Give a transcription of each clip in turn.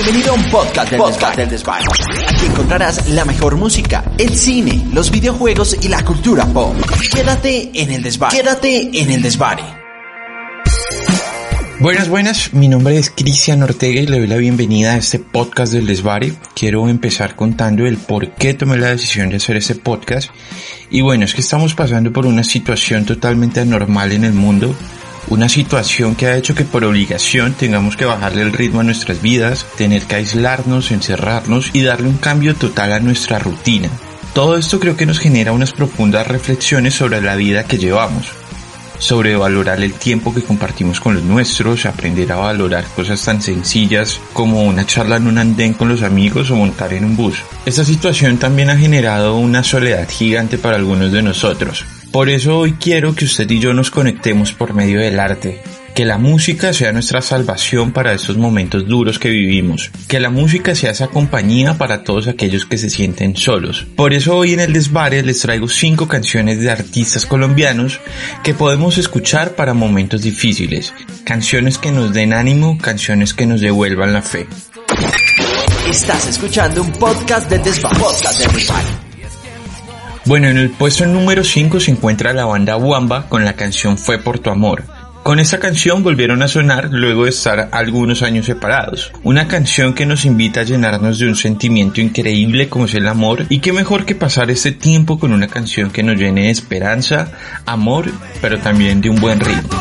Bienvenido a un podcast del, podcast del Desván. Aquí encontrarás la mejor música, el cine, los videojuegos y la cultura pop. Quédate en el Desván. Quédate en el Desván. Buenas, buenas, mi nombre es Cristian Ortega y le doy la bienvenida a este podcast del Desvare. Quiero empezar contando el por qué tomé la decisión de hacer este podcast. Y bueno, es que estamos pasando por una situación totalmente anormal en el mundo. Una situación que ha hecho que por obligación tengamos que bajarle el ritmo a nuestras vidas, tener que aislarnos, encerrarnos y darle un cambio total a nuestra rutina. Todo esto creo que nos genera unas profundas reflexiones sobre la vida que llevamos sobre valorar el tiempo que compartimos con los nuestros, aprender a valorar cosas tan sencillas como una charla en un andén con los amigos o montar en un bus. Esta situación también ha generado una soledad gigante para algunos de nosotros. Por eso hoy quiero que usted y yo nos conectemos por medio del arte, que la música sea nuestra salvación para estos momentos duros que vivimos. Que la música sea esa compañía para todos aquellos que se sienten solos. Por eso hoy en el Desvare les traigo cinco canciones de artistas colombianos que podemos escuchar para momentos difíciles. Canciones que nos den ánimo, canciones que nos devuelvan la fe. Estás escuchando un podcast del Desvare. Podcast Desvare. Bueno, en el puesto número 5 se encuentra la banda Wamba con la canción Fue por tu amor. Con esta canción volvieron a sonar luego de estar algunos años separados. Una canción que nos invita a llenarnos de un sentimiento increíble como es el amor y qué mejor que pasar este tiempo con una canción que nos llene de esperanza, amor, pero también de un buen ritmo.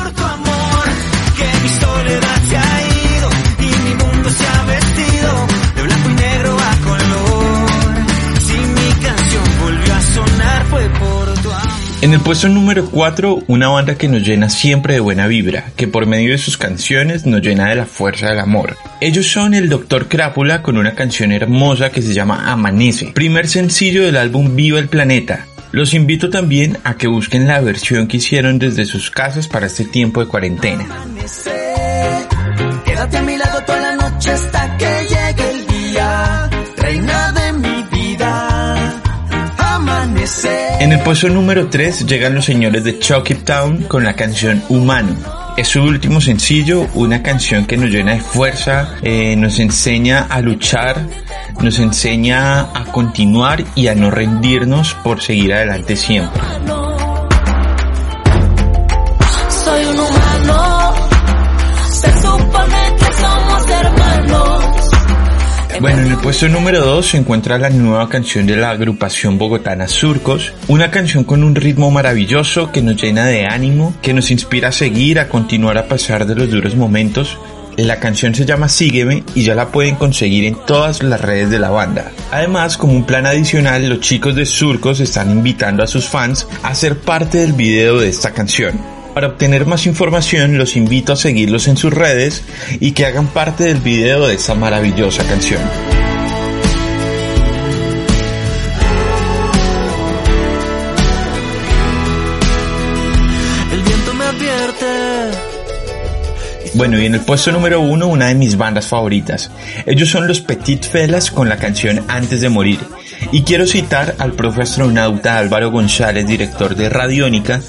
En el puesto número 4, una banda que nos llena siempre de buena vibra, que por medio de sus canciones nos llena de la fuerza del amor. Ellos son el Dr. Crápula con una canción hermosa que se llama Amanece, primer sencillo del álbum Viva el Planeta. Los invito también a que busquen la versión que hicieron desde sus casas para este tiempo de cuarentena. Quédate a mi lado toda la noche hasta que llegue el día, En el puesto número 3 llegan los señores de Chucky Town con la canción Humano. Es su último sencillo, una canción que nos llena de fuerza, eh, nos enseña a luchar, nos enseña a continuar y a no rendirnos por seguir adelante siempre. Bueno, en el puesto número 2 se encuentra la nueva canción de la agrupación bogotana Surcos, una canción con un ritmo maravilloso que nos llena de ánimo, que nos inspira a seguir, a continuar a pasar de los duros momentos. La canción se llama Sígueme y ya la pueden conseguir en todas las redes de la banda. Además, como un plan adicional, los chicos de Surcos están invitando a sus fans a ser parte del video de esta canción. Para obtener más información los invito a seguirlos en sus redes y que hagan parte del video de esta maravillosa canción. Bueno, y en el puesto número uno, una de mis bandas favoritas. Ellos son los Petit Felas con la canción Antes de Morir. Y quiero citar al profe astronauta Álvaro González, director de Radiónica,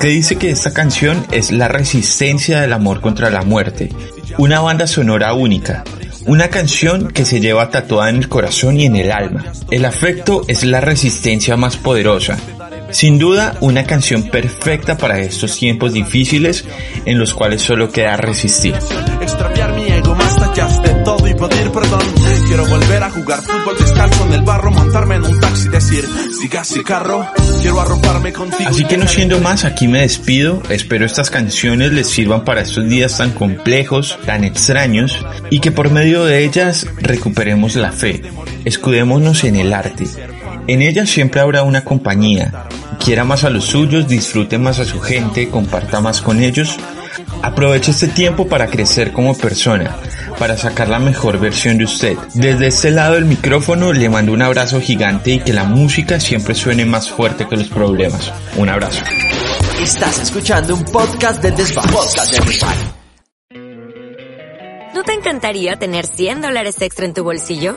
que dice que esta canción es la resistencia del amor contra la muerte. Una banda sonora única. Una canción que se lleva tatuada en el corazón y en el alma. El afecto es la resistencia más poderosa. Sin duda, una canción perfecta para estos tiempos difíciles en los cuales solo queda resistir. Extraviar mi ego más allá de todo y pedir perdón. Quiero volver a jugar fútbol descalzo en el barro, montarme en un taxi, decir, siga si carro. Quiero arroparme contigo. Así que no siendo más, aquí me despido. Espero estas canciones les sirvan para estos días tan complejos, tan extraños, y que por medio de ellas recuperemos la fe. Escudémonos en el arte. En ella siempre habrá una compañía. Quiera más a los suyos, disfrute más a su gente, comparta más con ellos. Aproveche este tiempo para crecer como persona, para sacar la mejor versión de usted. Desde este lado del micrófono le mando un abrazo gigante y que la música siempre suene más fuerte que los problemas. Un abrazo. Estás escuchando un podcast. Podcast del Desván. ¿No te encantaría tener 100 dólares extra en tu bolsillo?